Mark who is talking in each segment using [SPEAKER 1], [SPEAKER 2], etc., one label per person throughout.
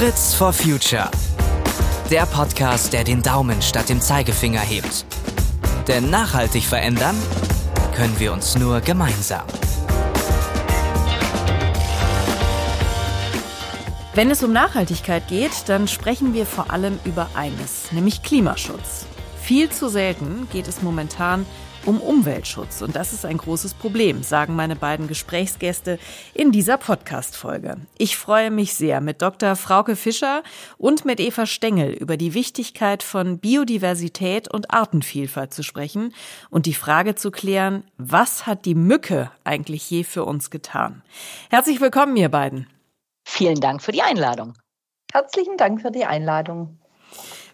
[SPEAKER 1] Fritz for Future. Der Podcast, der den Daumen statt dem Zeigefinger hebt. Denn nachhaltig verändern können wir uns nur gemeinsam.
[SPEAKER 2] Wenn es um Nachhaltigkeit geht, dann sprechen wir vor allem über eines, nämlich Klimaschutz. Viel zu selten geht es momentan um Umweltschutz. Und das ist ein großes Problem, sagen meine beiden Gesprächsgäste in dieser Podcast-Folge. Ich freue mich sehr, mit Dr. Frauke Fischer und mit Eva Stengel über die Wichtigkeit von Biodiversität und Artenvielfalt zu sprechen und die Frage zu klären, was hat die Mücke eigentlich je für uns getan? Herzlich willkommen, ihr beiden.
[SPEAKER 3] Vielen Dank für die Einladung.
[SPEAKER 4] Herzlichen Dank für die Einladung.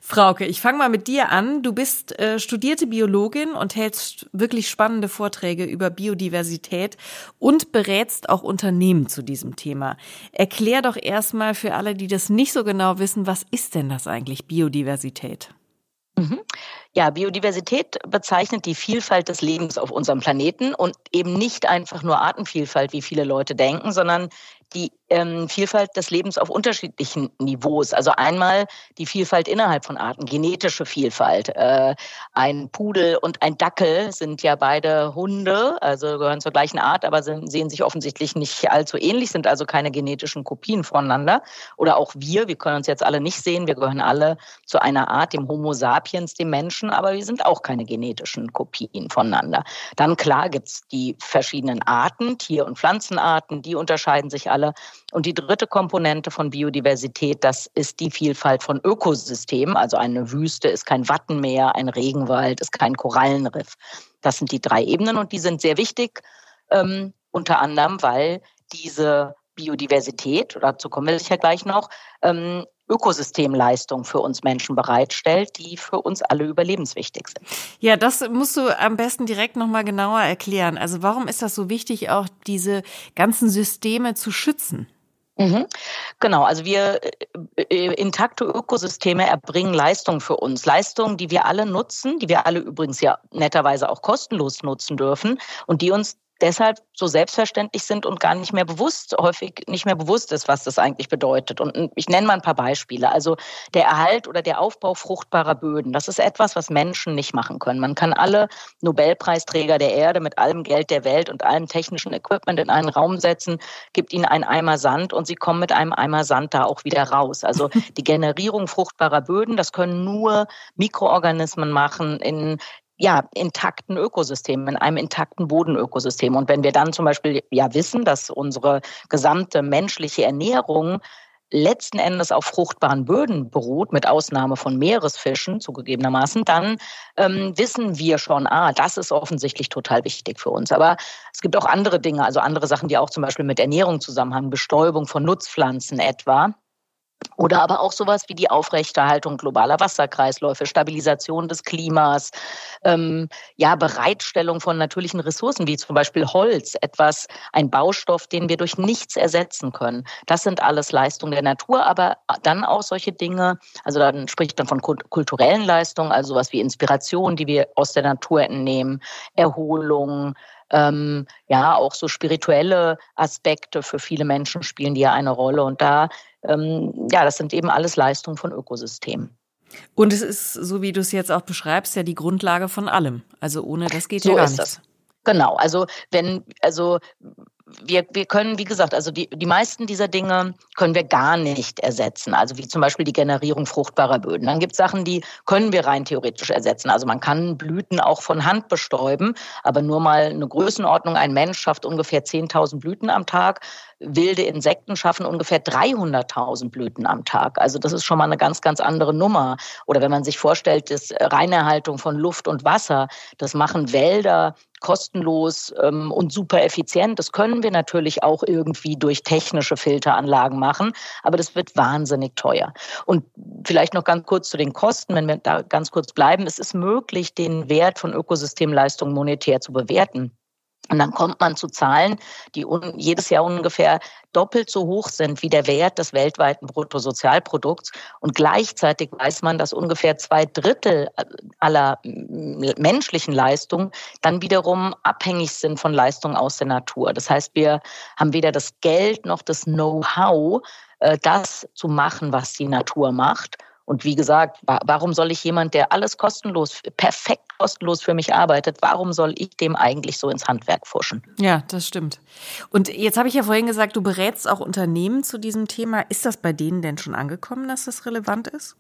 [SPEAKER 2] Frauke, ich fange mal mit dir an. Du bist äh, studierte Biologin und hältst wirklich spannende Vorträge über Biodiversität und berätst auch Unternehmen zu diesem Thema. Erklär doch erstmal für alle, die das nicht so genau wissen, was ist denn das eigentlich Biodiversität?
[SPEAKER 3] Mhm. Ja, Biodiversität bezeichnet die Vielfalt des Lebens auf unserem Planeten und eben nicht einfach nur Artenvielfalt, wie viele Leute denken, sondern die ähm, Vielfalt des Lebens auf unterschiedlichen Niveaus. Also einmal die Vielfalt innerhalb von Arten, genetische Vielfalt. Äh, ein Pudel und ein Dackel sind ja beide Hunde, also gehören zur gleichen Art, aber sind, sehen sich offensichtlich nicht allzu ähnlich, sind also keine genetischen Kopien voneinander. Oder auch wir, wir können uns jetzt alle nicht sehen, wir gehören alle zu einer Art, dem Homo sapiens, dem Menschen, aber wir sind auch keine genetischen Kopien voneinander. Dann klar gibt's die verschiedenen Arten, Tier- und Pflanzenarten, die unterscheiden sich alle. Und die dritte Komponente von Biodiversität, das ist die Vielfalt von Ökosystemen. Also eine Wüste ist kein Wattenmeer, ein Regenwald ist kein Korallenriff. Das sind die drei Ebenen und die sind sehr wichtig, ähm, unter anderem, weil diese Biodiversität, dazu kommen wir sicher gleich noch, ähm, Ökosystemleistung für uns Menschen bereitstellt, die für uns alle überlebenswichtig sind.
[SPEAKER 2] Ja, das musst du am besten direkt nochmal genauer erklären. Also warum ist das so wichtig, auch diese ganzen Systeme zu schützen?
[SPEAKER 3] Mhm. Genau, also wir äh, äh, intakte Ökosysteme erbringen Leistungen für uns. Leistungen, die wir alle nutzen, die wir alle übrigens ja netterweise auch kostenlos nutzen dürfen und die uns deshalb so selbstverständlich sind und gar nicht mehr bewusst, häufig nicht mehr bewusst ist, was das eigentlich bedeutet. Und ich nenne mal ein paar Beispiele. Also der Erhalt oder der Aufbau fruchtbarer Böden, das ist etwas, was Menschen nicht machen können. Man kann alle Nobelpreisträger der Erde mit allem Geld der Welt und allem technischen Equipment in einen Raum setzen, gibt ihnen einen Eimer Sand und sie kommen mit einem Eimer Sand da auch wieder raus. Also die Generierung fruchtbarer Böden, das können nur Mikroorganismen machen in ja, intakten Ökosystem, in einem intakten Bodenökosystem. Und wenn wir dann zum Beispiel ja wissen, dass unsere gesamte menschliche Ernährung letzten Endes auf fruchtbaren Böden beruht, mit Ausnahme von Meeresfischen zugegebenermaßen, dann ähm, wissen wir schon, ah, das ist offensichtlich total wichtig für uns. Aber es gibt auch andere Dinge, also andere Sachen, die auch zum Beispiel mit Ernährung zusammenhängen, Bestäubung von Nutzpflanzen etwa. Oder aber auch sowas wie die Aufrechterhaltung globaler Wasserkreisläufe, Stabilisation des Klimas, ähm, ja, Bereitstellung von natürlichen Ressourcen, wie zum Beispiel Holz, etwas, ein Baustoff, den wir durch nichts ersetzen können. Das sind alles Leistungen der Natur, aber dann auch solche Dinge, also dann spricht man von kulturellen Leistungen, also sowas wie Inspiration, die wir aus der Natur entnehmen, Erholung, ähm, ja, auch so spirituelle Aspekte für viele Menschen spielen die ja eine Rolle. Und da, ähm, ja, das sind eben alles Leistungen von Ökosystemen.
[SPEAKER 2] Und es ist, so wie du es jetzt auch beschreibst, ja die Grundlage von allem. Also ohne das geht so ja gar nichts. Das.
[SPEAKER 3] Genau, also wenn, also wir, wir können, wie gesagt, also die, die meisten dieser Dinge können wir gar nicht ersetzen. Also wie zum Beispiel die Generierung fruchtbarer Böden. Dann gibt es Sachen, die können wir rein theoretisch ersetzen. Also man kann Blüten auch von Hand bestäuben, aber nur mal eine Größenordnung. Ein Mensch schafft ungefähr 10.000 Blüten am Tag. Wilde Insekten schaffen ungefähr 300.000 Blüten am Tag. Also das ist schon mal eine ganz, ganz andere Nummer. Oder wenn man sich vorstellt, das Reinerhaltung von Luft und Wasser, das machen Wälder kostenlos ähm, und super effizient. Das können wir natürlich auch irgendwie durch technische Filteranlagen machen, aber das wird wahnsinnig teuer. Und vielleicht noch ganz kurz zu den Kosten, wenn wir da ganz kurz bleiben. Es ist möglich, den Wert von Ökosystemleistungen monetär zu bewerten. Und dann kommt man zu Zahlen, die jedes Jahr ungefähr doppelt so hoch sind wie der Wert des weltweiten Bruttosozialprodukts. Und gleichzeitig weiß man, dass ungefähr zwei Drittel aller menschlichen Leistungen dann wiederum abhängig sind von Leistungen aus der Natur. Das heißt, wir haben weder das Geld noch das Know-how, äh, das zu machen, was die Natur macht. Und wie gesagt, warum soll ich jemand, der alles kostenlos, perfekt kostenlos für mich arbeitet, warum soll ich dem eigentlich so ins Handwerk fuschen?
[SPEAKER 2] Ja, das stimmt. Und jetzt habe ich ja vorhin gesagt, du berätst auch Unternehmen zu diesem Thema. Ist das bei denen denn schon angekommen, dass das relevant ist?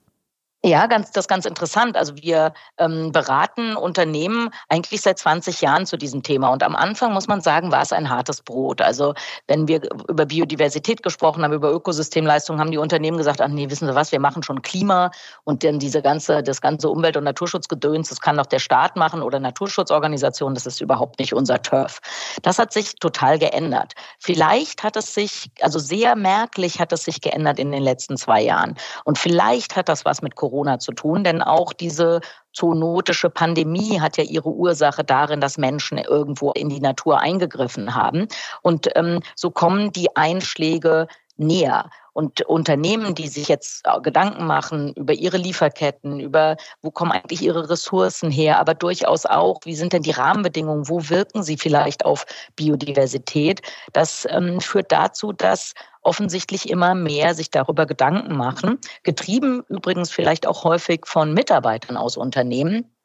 [SPEAKER 3] Ja, ganz, das ist ganz interessant. Also wir ähm, beraten Unternehmen eigentlich seit 20 Jahren zu diesem Thema. Und am Anfang muss man sagen, war es ein hartes Brot. Also wenn wir über Biodiversität gesprochen haben, über Ökosystemleistung, haben die Unternehmen gesagt, ach nee, wissen Sie was, wir machen schon Klima und dann diese ganze, das ganze Umwelt- und Naturschutzgedöns, das kann doch der Staat machen oder Naturschutzorganisationen, das ist überhaupt nicht unser Turf. Das hat sich total geändert. Vielleicht hat es sich, also sehr merklich hat es sich geändert in den letzten zwei Jahren. Und vielleicht hat das was mit Corona Corona zu tun, denn auch diese zoonotische Pandemie hat ja ihre Ursache darin, dass Menschen irgendwo in die Natur eingegriffen haben. Und ähm, so kommen die Einschläge näher. Und Unternehmen, die sich jetzt Gedanken machen über ihre Lieferketten, über wo kommen eigentlich ihre Ressourcen her, aber durchaus auch, wie sind denn die Rahmenbedingungen, wo wirken sie vielleicht auf Biodiversität, das ähm, führt dazu, dass offensichtlich immer mehr sich darüber Gedanken machen, getrieben übrigens vielleicht auch häufig von Mitarbeitern aus Unternehmen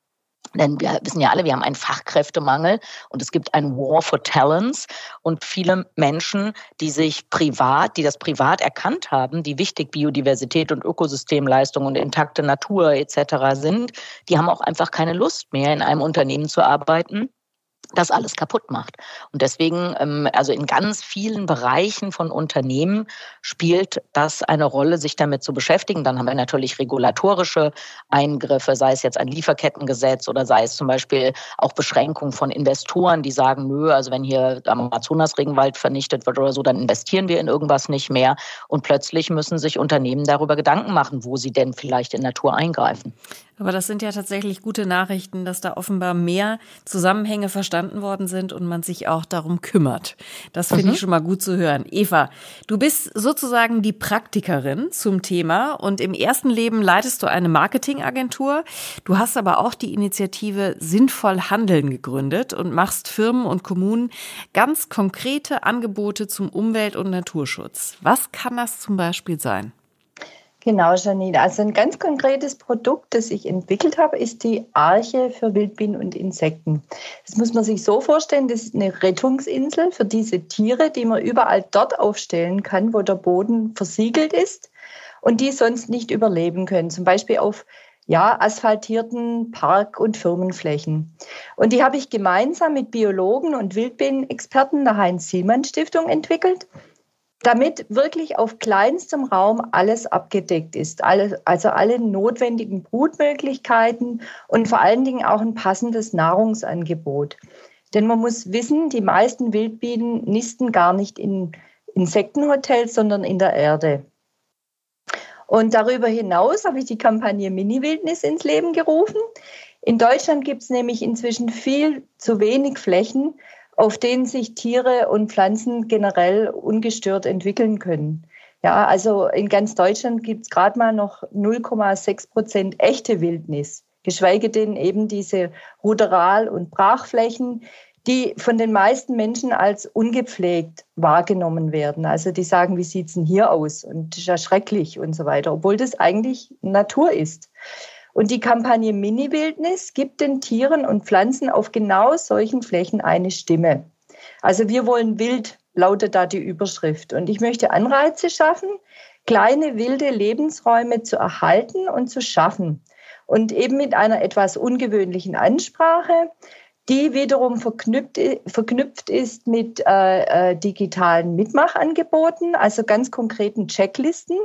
[SPEAKER 3] denn wir wissen ja alle, wir haben einen Fachkräftemangel und es gibt ein War for Talents und viele Menschen, die sich privat, die das privat erkannt haben, die wichtig Biodiversität und Ökosystemleistung und intakte Natur etc. sind, die haben auch einfach keine Lust mehr, in einem Unternehmen zu arbeiten, das alles kaputt macht. Und deswegen, ähm, also in ganz vielen Bereichen von Unternehmen spielt das eine Rolle, sich damit zu beschäftigen. Dann haben wir natürlich regulatorische Eingriffe, sei es jetzt ein Lieferkettengesetz oder sei es zum Beispiel auch Beschränkungen von Investoren, die sagen, nö, also wenn hier Amazonas-Regenwald vernichtet wird oder so, dann investieren wir in irgendwas nicht mehr. Und plötzlich müssen sich Unternehmen darüber Gedanken machen, wo sie denn vielleicht in Natur eingreifen.
[SPEAKER 2] Aber das sind ja tatsächlich gute Nachrichten, dass da offenbar mehr Zusammenhänge verstanden worden sind und man sich auch darum kümmert. Das finde mhm. ich schon mal gut zu hören. Eva, du bist sozusagen die Praktikerin zum Thema und im ersten Leben leitest du eine Marketingagentur. Du hast aber auch die Initiative Sinnvoll Handeln gegründet und machst Firmen und Kommunen ganz konkrete Angebote zum Umwelt- und Naturschutz. Was kann das zum Beispiel sein?
[SPEAKER 4] Genau, Janine. Also ein ganz konkretes Produkt, das ich entwickelt habe, ist die Arche für Wildbienen und Insekten. Das muss man sich so vorstellen, das ist eine Rettungsinsel für diese Tiere, die man überall dort aufstellen kann, wo der Boden versiegelt ist und die sonst nicht überleben können. Zum Beispiel auf ja, asphaltierten Park- und Firmenflächen. Und die habe ich gemeinsam mit Biologen und Wildbienenexperten der Heinz-Sielmann-Stiftung entwickelt damit wirklich auf kleinstem Raum alles abgedeckt ist. also alle notwendigen Brutmöglichkeiten und vor allen Dingen auch ein passendes Nahrungsangebot. Denn man muss wissen, die meisten Wildbienen nisten gar nicht in Insektenhotels, sondern in der Erde. Und darüber hinaus habe ich die Kampagne Mini-Wildnis ins Leben gerufen. In Deutschland gibt es nämlich inzwischen viel zu wenig Flächen, auf denen sich Tiere und Pflanzen generell ungestört entwickeln können. Ja, also in ganz Deutschland gibt es gerade mal noch 0,6 Prozent echte Wildnis, geschweige denn eben diese Ruderal- und Brachflächen, die von den meisten Menschen als ungepflegt wahrgenommen werden. Also die sagen, wie sieht's denn hier aus? Und das ist ja schrecklich und so weiter, obwohl das eigentlich Natur ist. Und die Kampagne Mini-Wildnis gibt den Tieren und Pflanzen auf genau solchen Flächen eine Stimme. Also wir wollen wild, lautet da die Überschrift. Und ich möchte Anreize schaffen, kleine wilde Lebensräume zu erhalten und zu schaffen. Und eben mit einer etwas ungewöhnlichen Ansprache, die wiederum verknüpft, verknüpft ist mit äh, äh, digitalen Mitmachangeboten, also ganz konkreten Checklisten,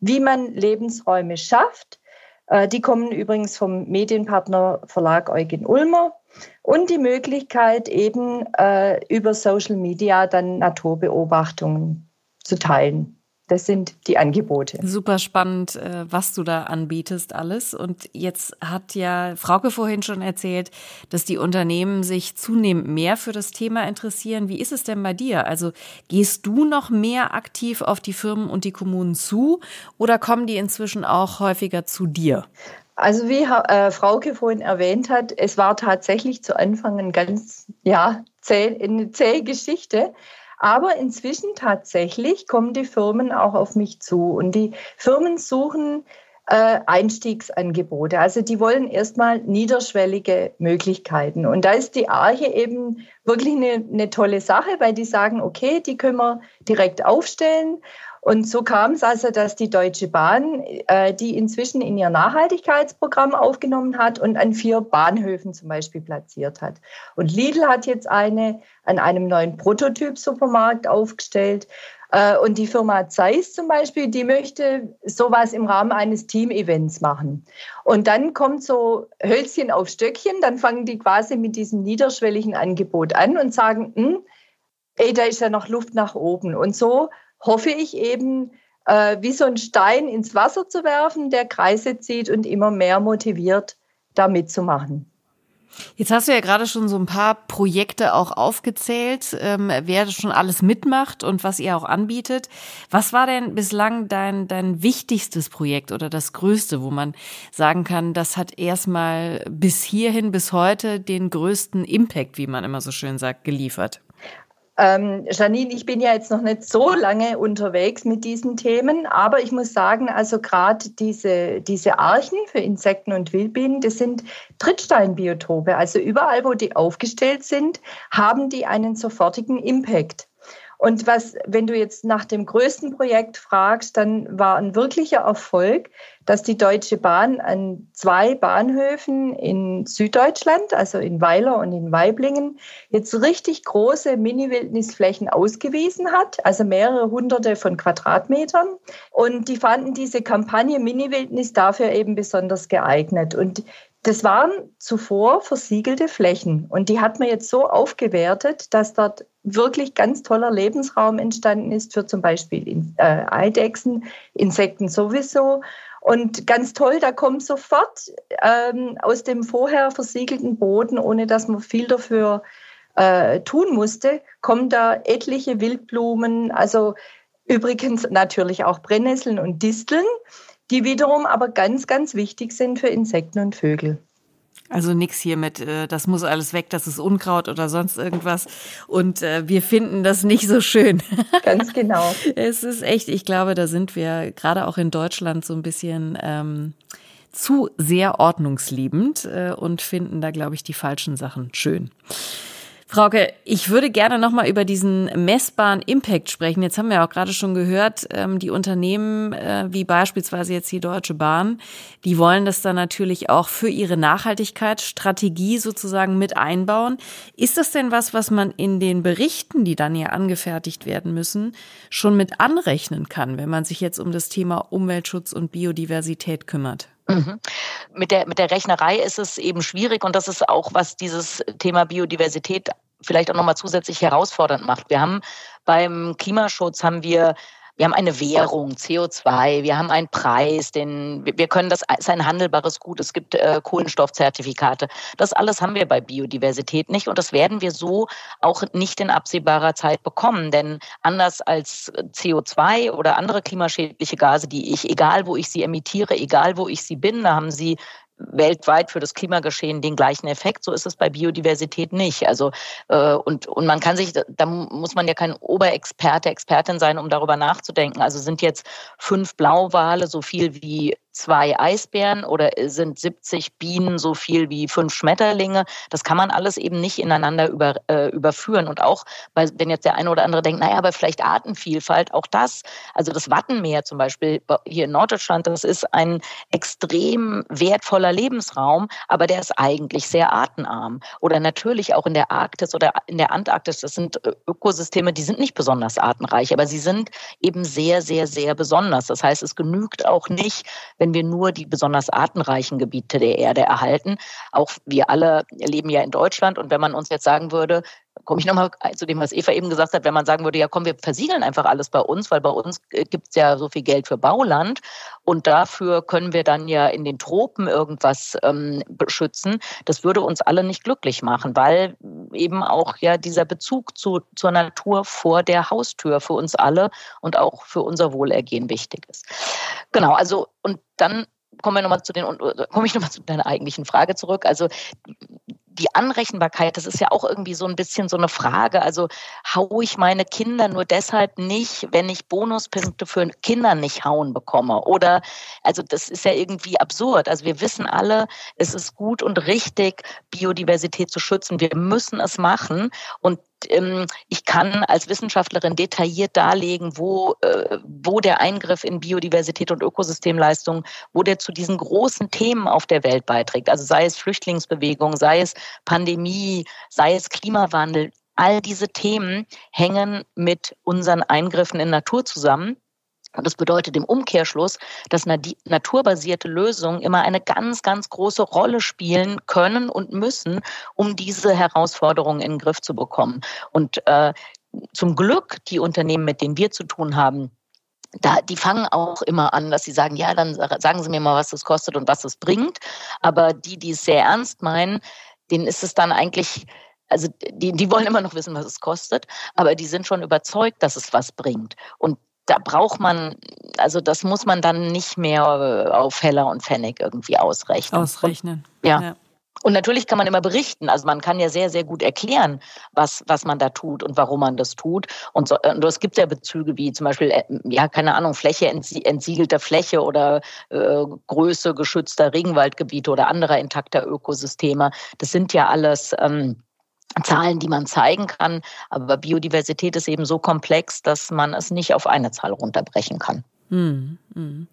[SPEAKER 4] wie man Lebensräume schafft die kommen übrigens vom Medienpartner Verlag Eugen Ulmer und die Möglichkeit eben äh, über Social Media dann Naturbeobachtungen zu teilen. Das sind die Angebote.
[SPEAKER 2] Super spannend, äh, was du da anbietest alles. Und jetzt hat ja Frauke vorhin schon erzählt, dass die Unternehmen sich zunehmend mehr für das Thema interessieren. Wie ist es denn bei dir? Also gehst du noch mehr aktiv auf die Firmen und die Kommunen zu oder kommen die inzwischen auch häufiger zu dir?
[SPEAKER 4] Also wie äh, Frauke vorhin erwähnt hat, es war tatsächlich zu Anfang ein ganz, ja, zäh, eine zähe Geschichte. Aber inzwischen tatsächlich kommen die Firmen auch auf mich zu und die Firmen suchen äh, Einstiegsangebote. Also die wollen erstmal niederschwellige Möglichkeiten. Und da ist die Arche eben wirklich eine, eine tolle Sache, weil die sagen, okay, die können wir direkt aufstellen. Und so kam es also, dass die Deutsche Bahn äh, die inzwischen in ihr Nachhaltigkeitsprogramm aufgenommen hat und an vier Bahnhöfen zum Beispiel platziert hat. Und Lidl hat jetzt eine an einem neuen Prototyp-Supermarkt aufgestellt. Äh, und die Firma Zeiss zum Beispiel, die möchte sowas im Rahmen eines Team-Events machen. Und dann kommt so Hölzchen auf Stöckchen, dann fangen die quasi mit diesem niederschwelligen Angebot an und sagen, hm, ey, da ist ja noch Luft nach oben. Und so hoffe ich eben, äh, wie so ein Stein ins Wasser zu werfen, der Kreise zieht und immer mehr motiviert, da mitzumachen.
[SPEAKER 2] Jetzt hast du ja gerade schon so ein paar Projekte auch aufgezählt, ähm, wer schon alles mitmacht und was ihr auch anbietet. Was war denn bislang dein, dein wichtigstes Projekt oder das größte, wo man sagen kann, das hat erstmal bis hierhin, bis heute den größten Impact, wie man immer so schön sagt, geliefert?
[SPEAKER 4] Ähm, Janine, ich bin ja jetzt noch nicht so lange unterwegs mit diesen Themen, aber ich muss sagen, also gerade diese, diese Archen für Insekten und Wildbienen, das sind Trittsteinbiotope. Also überall, wo die aufgestellt sind, haben die einen sofortigen Impact. Und was, wenn du jetzt nach dem größten Projekt fragst, dann war ein wirklicher Erfolg, dass die Deutsche Bahn an zwei Bahnhöfen in Süddeutschland, also in Weiler und in Weiblingen, jetzt richtig große Mini-Wildnisflächen ausgewiesen hat, also mehrere hunderte von Quadratmetern. Und die fanden diese Kampagne Mini-Wildnis dafür eben besonders geeignet. Und das waren zuvor versiegelte Flächen und die hat man jetzt so aufgewertet, dass dort wirklich ganz toller Lebensraum entstanden ist für zum Beispiel äh, Eidechsen, Insekten sowieso. Und ganz toll, da kommt sofort ähm, aus dem vorher versiegelten Boden, ohne dass man viel dafür äh, tun musste, kommen da etliche Wildblumen, also übrigens natürlich auch Brennnesseln und Disteln die wiederum aber ganz, ganz wichtig sind für Insekten und Vögel.
[SPEAKER 2] Also nix hier mit, äh, das muss alles weg, das ist Unkraut oder sonst irgendwas. Und äh, wir finden das nicht so schön.
[SPEAKER 4] Ganz genau.
[SPEAKER 2] es ist echt, ich glaube, da sind wir gerade auch in Deutschland so ein bisschen ähm, zu sehr ordnungsliebend äh, und finden da, glaube ich, die falschen Sachen schön. Frauke, ich würde gerne nochmal über diesen messbaren Impact sprechen. Jetzt haben wir auch gerade schon gehört, ähm, die Unternehmen, äh, wie beispielsweise jetzt die Deutsche Bahn, die wollen das dann natürlich auch für ihre Nachhaltigkeitsstrategie sozusagen mit einbauen. Ist das denn was, was man in den Berichten, die dann ja angefertigt werden müssen, schon mit anrechnen kann, wenn man sich jetzt um das Thema Umweltschutz und Biodiversität kümmert?
[SPEAKER 3] Mhm. Mit der, mit der Rechnerei ist es eben schwierig und das ist auch, was dieses Thema Biodiversität vielleicht auch nochmal zusätzlich herausfordernd macht. Wir haben beim Klimaschutz haben wir wir haben eine Währung, CO2, wir haben einen Preis, den wir können das ist ein handelbares Gut. Es gibt äh, Kohlenstoffzertifikate. Das alles haben wir bei Biodiversität nicht und das werden wir so auch nicht in absehbarer Zeit bekommen, denn anders als CO2 oder andere klimaschädliche Gase, die ich egal wo ich sie emitiere, egal wo ich sie bin, da haben sie weltweit für das Klimageschehen den gleichen Effekt. So ist es bei Biodiversität nicht. Also äh, und und man kann sich, da muss man ja kein Oberexperte, Expertin sein, um darüber nachzudenken. Also sind jetzt fünf Blauwale so viel wie zwei Eisbären oder sind 70 Bienen so viel wie fünf Schmetterlinge. Das kann man alles eben nicht ineinander über, äh, überführen. Und auch, weil, wenn jetzt der eine oder andere denkt, naja, aber vielleicht Artenvielfalt, auch das, also das Wattenmeer zum Beispiel hier in Norddeutschland, das ist ein extrem wertvoller Lebensraum, aber der ist eigentlich sehr artenarm. Oder natürlich auch in der Arktis oder in der Antarktis, das sind äh, Ökosysteme, die sind nicht besonders artenreich, aber sie sind eben sehr, sehr, sehr besonders. Das heißt, es genügt auch nicht, wenn wir nur die besonders artenreichen Gebiete der Erde erhalten. Auch wir alle leben ja in Deutschland und wenn man uns jetzt sagen würde, komme ich nochmal zu dem, was Eva eben gesagt hat, wenn man sagen würde, ja komm, wir versiegeln einfach alles bei uns, weil bei uns äh, gibt es ja so viel Geld für Bauland und dafür können wir dann ja in den Tropen irgendwas ähm, beschützen. Das würde uns alle nicht glücklich machen, weil eben auch ja dieser Bezug zu, zur Natur vor der Haustür für uns alle und auch für unser Wohlergehen wichtig ist. Genau, also und dann kommen wir nochmal zu den, komme ich nochmal zu deiner eigentlichen Frage zurück. Also die Anrechenbarkeit, das ist ja auch irgendwie so ein bisschen so eine Frage. Also haue ich meine Kinder nur deshalb nicht, wenn ich Bonuspunkte für Kinder nicht hauen bekomme? Oder, also das ist ja irgendwie absurd. Also wir wissen alle, es ist gut und richtig, Biodiversität zu schützen. Wir müssen es machen. Und ähm, ich kann als Wissenschaftlerin detailliert darlegen, wo, äh, wo der Eingriff in Biodiversität und Ökosystemleistung, wo der zu diesen großen Themen auf der Welt beiträgt. Also sei es Flüchtlingsbewegung, sei es Pandemie, sei es Klimawandel. All diese Themen hängen mit unseren Eingriffen in Natur zusammen. Und das bedeutet im Umkehrschluss, dass naturbasierte Lösungen immer eine ganz, ganz große Rolle spielen können und müssen, um diese Herausforderungen in den Griff zu bekommen. Und äh, zum Glück, die Unternehmen, mit denen wir zu tun haben, da, die fangen auch immer an, dass sie sagen, ja, dann sagen Sie mir mal, was das kostet und was es bringt. Aber die, die es sehr ernst meinen, denen ist es dann eigentlich, also die, die wollen immer noch wissen, was es kostet, aber die sind schon überzeugt, dass es was bringt. Und da braucht man, also das muss man dann nicht mehr auf Heller und Pfennig irgendwie ausrechnen.
[SPEAKER 2] Ausrechnen.
[SPEAKER 3] Und, ja. ja. Und natürlich kann man immer berichten. Also man kann ja sehr, sehr gut erklären, was, was man da tut und warum man das tut. Und, so, und es gibt ja Bezüge wie zum Beispiel, äh, ja, keine Ahnung, Fläche, entsiegelter Fläche oder äh, Größe geschützter Regenwaldgebiete oder anderer intakter Ökosysteme. Das sind ja alles ähm, Zahlen, die man zeigen kann. Aber Biodiversität ist eben so komplex, dass man es nicht auf eine Zahl runterbrechen kann. Hm,
[SPEAKER 2] hm.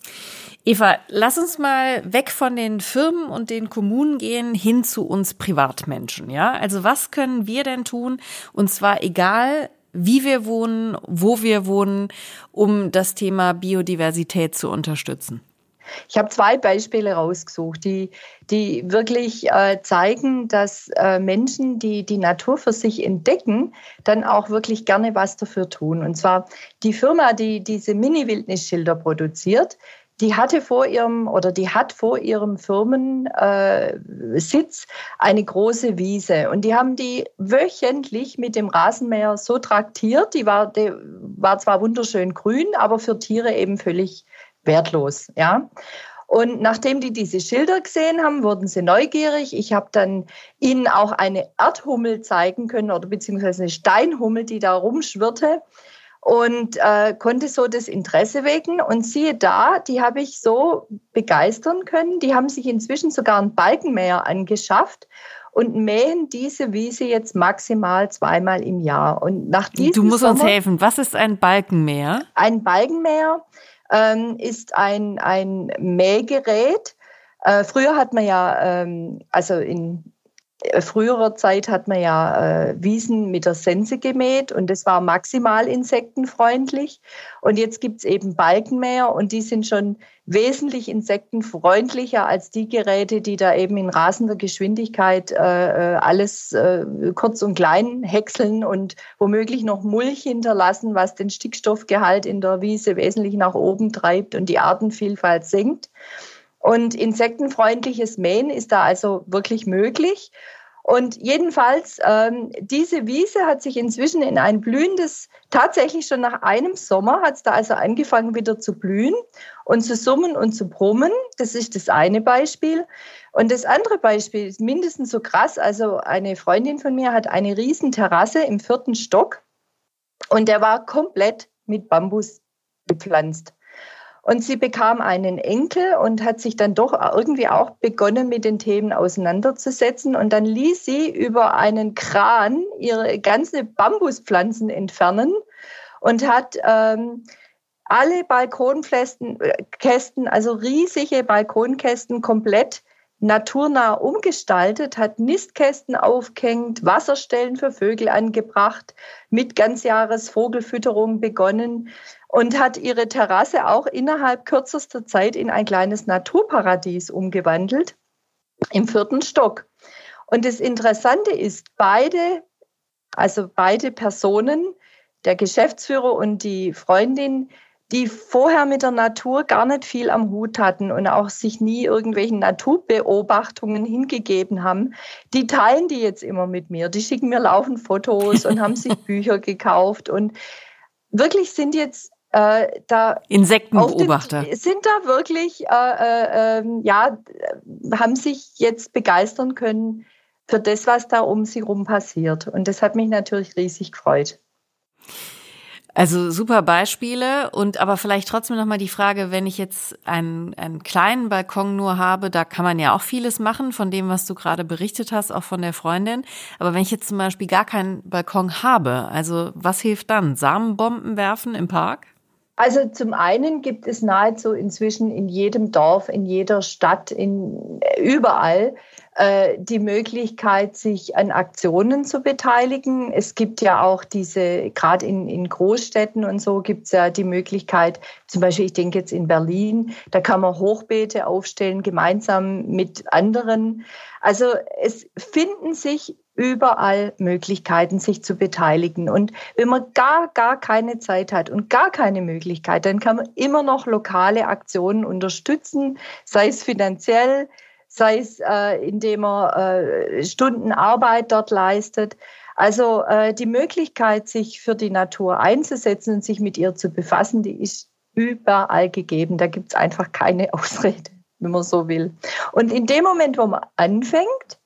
[SPEAKER 2] Eva, lass uns mal weg von den Firmen und den Kommunen gehen hin zu uns Privatmenschen. Ja, also was können wir denn tun? Und zwar egal, wie wir wohnen, wo wir wohnen, um das Thema Biodiversität zu unterstützen.
[SPEAKER 4] Ich habe zwei Beispiele rausgesucht, die, die wirklich äh, zeigen, dass äh, Menschen, die die Natur für sich entdecken, dann auch wirklich gerne was dafür tun. Und zwar die Firma, die diese Mini-Wildnisschilder produziert, die hatte vor ihrem oder die hat vor ihrem Firmensitz äh, eine große Wiese und die haben die wöchentlich mit dem Rasenmäher so traktiert. Die war, die war zwar wunderschön grün, aber für Tiere eben völlig wertlos, ja. Und nachdem die diese Schilder gesehen haben, wurden sie neugierig. Ich habe dann ihnen auch eine Erdhummel zeigen können oder beziehungsweise eine Steinhummel, die da rumschwirrte und äh, konnte so das Interesse wecken. Und siehe da, die habe ich so begeistern können. Die haben sich inzwischen sogar ein Balkenmäher angeschafft und mähen diese Wiese jetzt maximal zweimal im Jahr. Und nach diesem
[SPEAKER 2] Du musst Sommer, uns helfen. Was ist ein Balkenmäher?
[SPEAKER 4] Ein Balkenmäher ähm, ist ein, ein Mähgerät. Äh, früher hat man ja, ähm, also in früherer Zeit hat man ja äh, Wiesen mit der Sense gemäht und das war maximal insektenfreundlich. Und jetzt gibt's eben Balkenmäher und die sind schon wesentlich insektenfreundlicher als die Geräte, die da eben in rasender Geschwindigkeit äh, äh alles äh, kurz und klein häckseln und womöglich noch Mulch hinterlassen, was den Stickstoffgehalt in der Wiese wesentlich nach oben treibt und die Artenvielfalt senkt. Und insektenfreundliches Mähen ist da also wirklich möglich. Und jedenfalls, ähm, diese Wiese hat sich inzwischen in ein blühendes, tatsächlich schon nach einem Sommer hat es da also angefangen wieder zu blühen und zu summen und zu brummen. Das ist das eine Beispiel. Und das andere Beispiel ist mindestens so krass. Also eine Freundin von mir hat eine riesen Terrasse im vierten Stock und der war komplett mit Bambus gepflanzt. Und sie bekam einen Enkel und hat sich dann doch irgendwie auch begonnen, mit den Themen auseinanderzusetzen. Und dann ließ sie über einen Kran ihre ganzen Bambuspflanzen entfernen und hat ähm, alle Balkonkästen, also riesige Balkonkästen komplett naturnah umgestaltet, hat Nistkästen aufgehängt, Wasserstellen für Vögel angebracht, mit Ganzjahresvogelfütterung begonnen und hat ihre Terrasse auch innerhalb kürzester Zeit in ein kleines Naturparadies umgewandelt im vierten Stock. Und das Interessante ist, beide, also beide Personen, der Geschäftsführer und die Freundin, die vorher mit der Natur gar nicht viel am Hut hatten und auch sich nie irgendwelchen Naturbeobachtungen hingegeben haben, die teilen die jetzt immer mit mir. Die schicken mir laufend Fotos und haben sich Bücher gekauft und wirklich sind jetzt äh, da
[SPEAKER 2] Insektenbeobachter
[SPEAKER 4] den, sind da wirklich äh, äh, ähm, ja haben sich jetzt begeistern können für das, was da um sie rum passiert. Und das hat mich natürlich riesig gefreut.
[SPEAKER 2] Also super Beispiele und aber vielleicht trotzdem noch mal die Frage, wenn ich jetzt einen, einen kleinen Balkon nur habe, da kann man ja auch vieles machen von dem, was du gerade berichtet hast, auch von der Freundin. Aber wenn ich jetzt zum Beispiel gar keinen Balkon habe, also was hilft dann? Samenbomben werfen im Park?
[SPEAKER 4] Also zum einen gibt es nahezu inzwischen in jedem Dorf, in jeder Stadt, in überall äh, die Möglichkeit, sich an Aktionen zu beteiligen. Es gibt ja auch diese, gerade in, in Großstädten und so gibt es ja die Möglichkeit, zum Beispiel, ich denke jetzt in Berlin, da kann man Hochbeete aufstellen, gemeinsam mit anderen. Also es finden sich überall Möglichkeiten, sich zu beteiligen. Und wenn man gar, gar keine Zeit hat und gar keine Möglichkeit, dann kann man immer noch lokale Aktionen unterstützen, sei es finanziell, sei es äh, indem man äh, Stunden Arbeit dort leistet. Also äh, die Möglichkeit, sich für die Natur einzusetzen und sich mit ihr zu befassen, die ist überall gegeben. Da gibt es einfach keine Ausrede, wenn man so will. Und in dem Moment, wo man anfängt,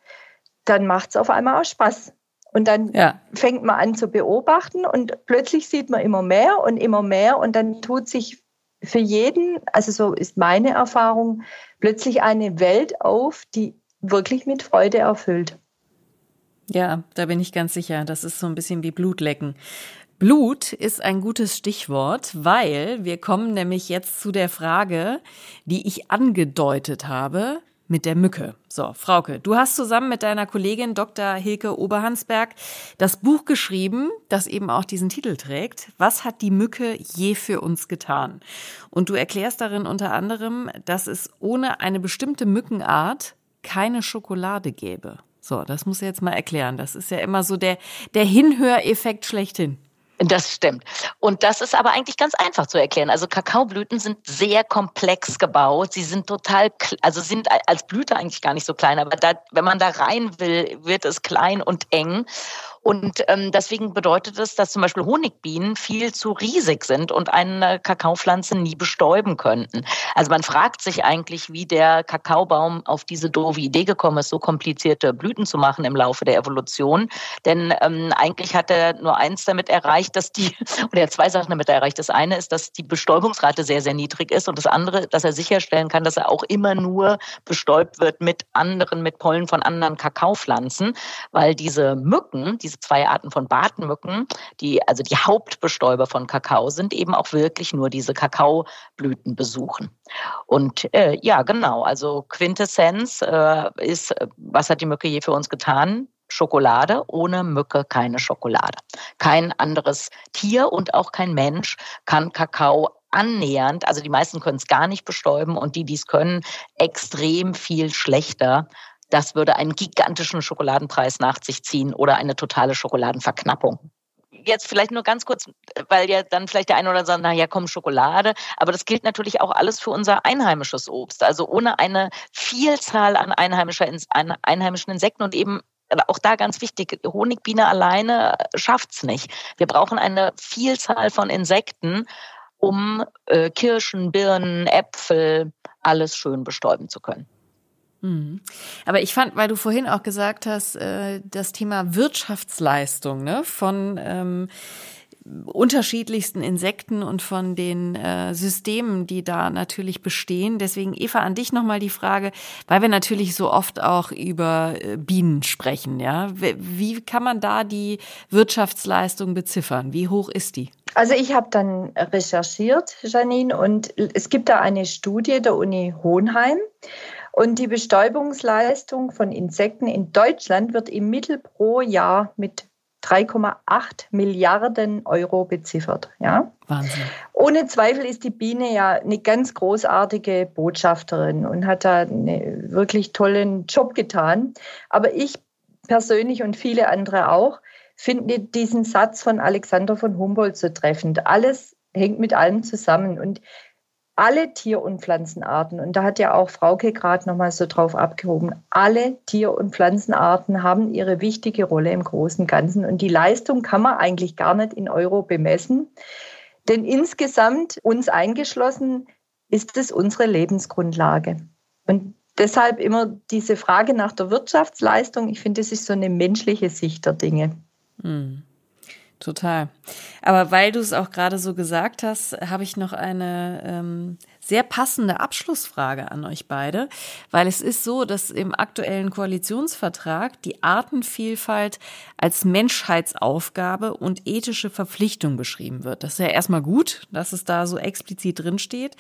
[SPEAKER 4] dann macht es auf einmal auch Spaß. Und dann ja. fängt man an zu beobachten und plötzlich sieht man immer mehr und immer mehr und dann tut sich für jeden, also so ist meine Erfahrung, plötzlich eine Welt auf, die wirklich mit Freude erfüllt.
[SPEAKER 2] Ja, da bin ich ganz sicher. Das ist so ein bisschen wie Blutlecken. Blut ist ein gutes Stichwort, weil wir kommen nämlich jetzt zu der Frage, die ich angedeutet habe mit der Mücke. So, Frauke, du hast zusammen mit deiner Kollegin Dr. Hilke Oberhansberg das Buch geschrieben, das eben auch diesen Titel trägt. Was hat die Mücke je für uns getan? Und du erklärst darin unter anderem, dass es ohne eine bestimmte Mückenart keine Schokolade gäbe. So, das muss ich jetzt mal erklären. Das ist ja immer so der, der Hinhöreffekt schlechthin.
[SPEAKER 3] Das stimmt. Und das ist aber eigentlich ganz einfach zu erklären. Also Kakaoblüten sind sehr komplex gebaut. Sie sind total, also sind als Blüte eigentlich gar nicht so klein, aber da, wenn man da rein will, wird es klein und eng. Und ähm, deswegen bedeutet es, dass zum Beispiel Honigbienen viel zu riesig sind und eine Kakaopflanze nie bestäuben könnten. Also man fragt sich eigentlich, wie der Kakaobaum auf diese doofe Idee gekommen ist, so komplizierte Blüten zu machen im Laufe der Evolution. Denn ähm, eigentlich hat er nur eins damit erreicht, dass die, oder er zwei Sachen damit erreicht. Das eine ist, dass die Bestäubungsrate sehr, sehr niedrig ist und das andere, dass er sicherstellen kann, dass er auch immer nur bestäubt wird mit anderen, mit Pollen von anderen Kakaopflanzen, weil diese Mücken, diese zwei Arten von Bartenmücken, die also die Hauptbestäuber von Kakao sind, eben auch wirklich nur diese Kakaoblüten besuchen. Und äh, ja, genau, also Quintessenz äh, ist, was hat die Mücke je für uns getan? Schokolade, ohne Mücke keine Schokolade. Kein anderes Tier und auch kein Mensch kann Kakao annähernd, also die meisten können es gar nicht bestäuben und die, die es können, extrem viel schlechter das würde einen gigantischen Schokoladenpreis nach sich ziehen oder eine totale Schokoladenverknappung jetzt vielleicht nur ganz kurz, weil ja dann vielleicht der eine oder andere sagt, na ja, komm, Schokolade. Aber das gilt natürlich auch alles für unser einheimisches Obst. Also ohne eine Vielzahl an einheimischer, einheimischen Insekten und eben auch da ganz wichtig, Honigbiene alleine schafft's nicht. Wir brauchen eine Vielzahl von Insekten, um äh, Kirschen, Birnen, Äpfel, alles schön bestäuben zu können.
[SPEAKER 2] Mhm. Aber ich fand, weil du vorhin auch gesagt hast, äh, das Thema Wirtschaftsleistung ne, von ähm, unterschiedlichsten Insekten und von den äh, Systemen, die da natürlich bestehen. Deswegen, Eva, an dich nochmal die Frage, weil wir natürlich so oft auch über äh, Bienen sprechen, ja. Wie kann man da die Wirtschaftsleistung beziffern? Wie hoch ist die?
[SPEAKER 4] Also ich habe dann recherchiert, Janine, und es gibt da eine Studie der Uni Hohenheim. Und die Bestäubungsleistung von Insekten in Deutschland wird im Mittel pro Jahr mit 3,8 Milliarden Euro beziffert. Ja?
[SPEAKER 2] Wahnsinn.
[SPEAKER 4] Ohne Zweifel ist die Biene ja eine ganz großartige Botschafterin und hat da einen wirklich tollen Job getan. Aber ich persönlich und viele andere auch finden diesen Satz von Alexander von Humboldt so treffend. Alles hängt mit allem zusammen. Und alle Tier- und Pflanzenarten, und da hat ja auch Frauke gerade nochmal so drauf abgehoben, alle Tier- und Pflanzenarten haben ihre wichtige Rolle im großen Ganzen. Und die Leistung kann man eigentlich gar nicht in Euro bemessen. Denn insgesamt, uns eingeschlossen, ist es unsere Lebensgrundlage. Und deshalb immer diese Frage nach der Wirtschaftsleistung. Ich finde, das ist so eine menschliche Sicht der Dinge.
[SPEAKER 2] Hm. Total. Aber weil du es auch gerade so gesagt hast, habe ich noch eine ähm, sehr passende Abschlussfrage an euch beide, weil es ist so, dass im aktuellen Koalitionsvertrag die Artenvielfalt als Menschheitsaufgabe und ethische Verpflichtung beschrieben wird. Das ist ja erstmal gut, dass es da so explizit drin steht.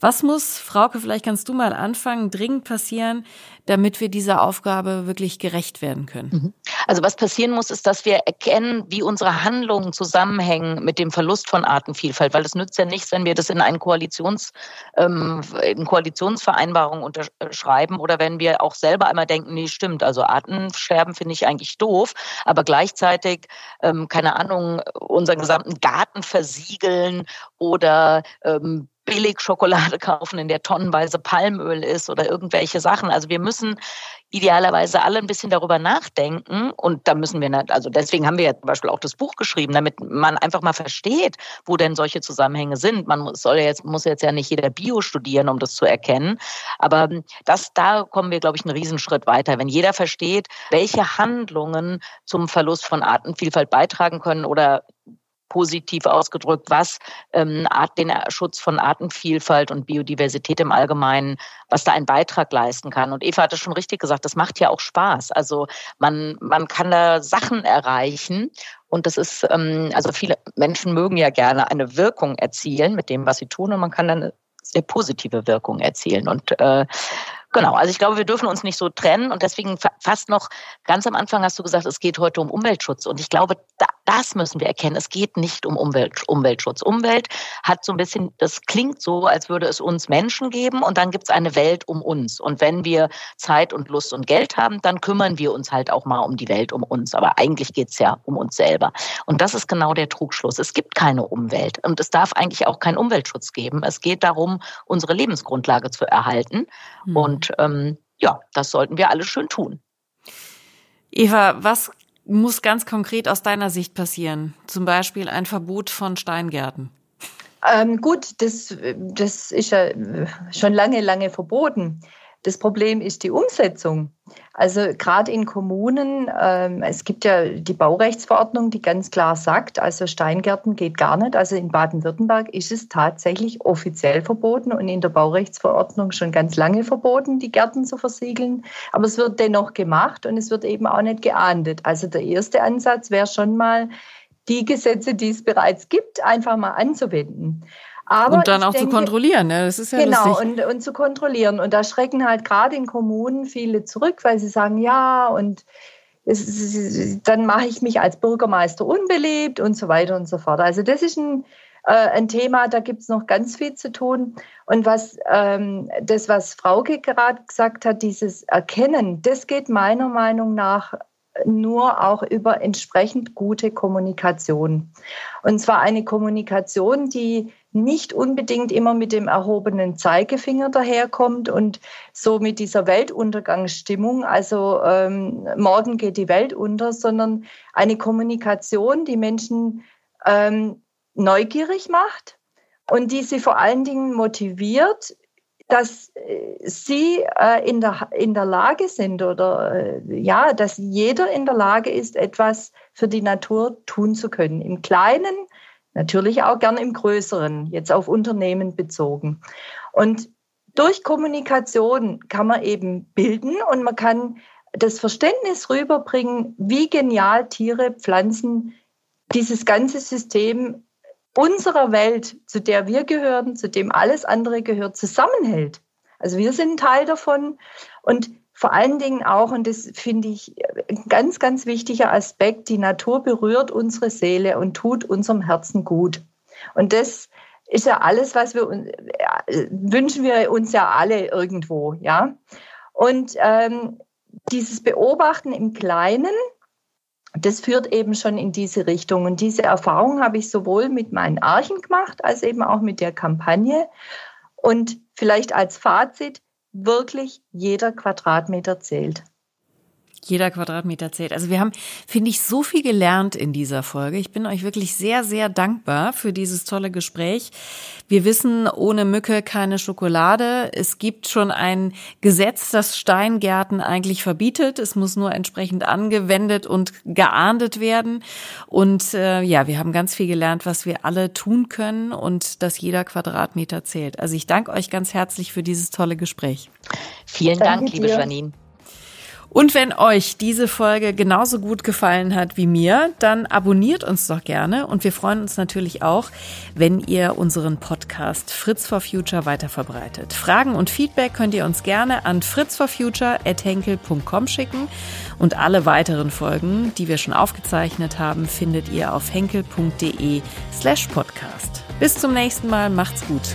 [SPEAKER 2] Was muss, Frauke, vielleicht kannst du mal anfangen, dringend passieren, damit wir dieser Aufgabe wirklich gerecht werden können? Mhm.
[SPEAKER 3] Also was passieren muss, ist, dass wir erkennen, wie unsere Handlungen zusammenhängen mit dem Verlust von Artenvielfalt, weil es nützt ja nichts, wenn wir das in einen Koalitions, ähm, in Koalitionsvereinbarung unterschreiben oder wenn wir auch selber einmal denken, nee, stimmt, also Artenscherben finde ich eigentlich doof, aber gleichzeitig, ähm, keine Ahnung, unseren gesamten Garten versiegeln oder ähm, Billigschokolade kaufen, in der tonnenweise Palmöl ist oder irgendwelche Sachen. Also wir müssen idealerweise alle ein bisschen darüber nachdenken und da müssen wir, also deswegen haben wir ja zum Beispiel auch das Buch geschrieben, damit man einfach mal versteht, wo denn solche Zusammenhänge sind. Man soll jetzt, muss jetzt ja nicht jeder Bio studieren, um das zu erkennen, aber das, da kommen wir, glaube ich, einen Riesenschritt weiter. Wenn jeder versteht, welche Handlungen zum Verlust von Artenvielfalt beitragen können oder positiv ausgedrückt, was ähm, den Schutz von Artenvielfalt und Biodiversität im Allgemeinen, was da einen Beitrag leisten kann. Und Eva hat es schon richtig gesagt, das macht ja auch Spaß. Also man, man kann da Sachen erreichen. Und das ist, ähm, also viele Menschen mögen ja gerne eine Wirkung erzielen mit dem, was sie tun. Und man kann dann eine sehr positive Wirkung erzielen. Und äh, Genau, also ich glaube, wir dürfen uns nicht so trennen und deswegen fast noch ganz am Anfang hast du gesagt, es geht heute um Umweltschutz und ich glaube, da, das müssen wir erkennen. Es geht nicht um Umwelt, Umweltschutz. Umwelt hat so ein bisschen, das klingt so, als würde es uns Menschen geben und dann gibt es eine Welt um uns. Und wenn wir Zeit und Lust und Geld haben, dann kümmern wir uns halt auch mal um die Welt um uns. Aber eigentlich geht es ja um uns selber. Und das ist genau der Trugschluss. Es gibt keine Umwelt und es darf eigentlich auch keinen Umweltschutz geben. Es geht darum, unsere Lebensgrundlage zu erhalten. Mhm. Und ähm, ja, das sollten wir alle schön tun.
[SPEAKER 2] Eva, was muss ganz konkret aus deiner Sicht passieren? Zum Beispiel ein Verbot von Steingärten.
[SPEAKER 4] Ähm, gut, das, das ist ja schon lange, lange verboten. Das Problem ist die Umsetzung. Also gerade in Kommunen, ähm, es gibt ja die Baurechtsverordnung, die ganz klar sagt, also Steingärten geht gar nicht. Also in Baden-Württemberg ist es tatsächlich offiziell verboten und in der Baurechtsverordnung schon ganz lange verboten, die Gärten zu versiegeln. Aber es wird dennoch gemacht und es wird eben auch nicht geahndet. Also der erste Ansatz wäre schon mal, die Gesetze, die es bereits gibt, einfach mal anzuwenden.
[SPEAKER 2] Aber und dann auch denke, zu kontrollieren, ne? das ist ja
[SPEAKER 4] Genau, und, und zu kontrollieren. Und da schrecken halt gerade in Kommunen viele zurück, weil sie sagen, ja, und es, dann mache ich mich als Bürgermeister unbeliebt und so weiter und so fort. Also das ist ein, äh, ein Thema, da gibt es noch ganz viel zu tun. Und was ähm, das, was Frauke gerade gesagt hat, dieses Erkennen, das geht meiner Meinung nach nur auch über entsprechend gute Kommunikation. Und zwar eine Kommunikation, die nicht unbedingt immer mit dem erhobenen Zeigefinger daherkommt und so mit dieser Weltuntergangsstimmung, also ähm, morgen geht die Welt unter, sondern eine Kommunikation, die Menschen ähm, neugierig macht und die sie vor allen Dingen motiviert, dass äh, sie äh, in, der, in der Lage sind oder äh, ja, dass jeder in der Lage ist, etwas für die Natur tun zu können. Im Kleinen, natürlich auch gern im Größeren, jetzt auf Unternehmen bezogen. Und durch Kommunikation kann man eben bilden und man kann das Verständnis rüberbringen, wie genial Tiere, Pflanzen dieses ganze System unserer Welt, zu der wir gehören, zu dem alles andere gehört, zusammenhält. Also wir sind ein Teil davon und vor allen Dingen auch, und das finde ich ein ganz, ganz wichtiger Aspekt, die Natur berührt unsere Seele und tut unserem Herzen gut. Und das ist ja alles, was wir wünschen wir uns ja alle irgendwo, ja. Und ähm, dieses Beobachten im Kleinen, das führt eben schon in diese Richtung. Und diese Erfahrung habe ich sowohl mit meinen Archen gemacht, als eben auch mit der Kampagne. Und vielleicht als Fazit, wirklich jeder Quadratmeter zählt.
[SPEAKER 2] Jeder Quadratmeter zählt. Also wir haben, finde ich, so viel gelernt in dieser Folge. Ich bin euch wirklich sehr, sehr dankbar für dieses tolle Gespräch. Wir wissen, ohne Mücke keine Schokolade. Es gibt schon ein Gesetz, das Steingärten eigentlich verbietet. Es muss nur entsprechend angewendet und geahndet werden. Und äh, ja, wir haben ganz viel gelernt, was wir alle tun können und dass jeder Quadratmeter zählt. Also ich danke euch ganz herzlich für dieses tolle Gespräch.
[SPEAKER 3] Vielen Dank, liebe Janine.
[SPEAKER 2] Und wenn euch diese Folge genauso gut gefallen hat wie mir, dann abonniert uns doch gerne und wir freuen uns natürlich auch, wenn ihr unseren Podcast Fritz for Future weiter verbreitet. Fragen und Feedback könnt ihr uns gerne an fritzforfuture@henkel.com schicken und alle weiteren Folgen, die wir schon aufgezeichnet haben, findet ihr auf henkel.de/podcast. Bis zum nächsten Mal, macht's gut.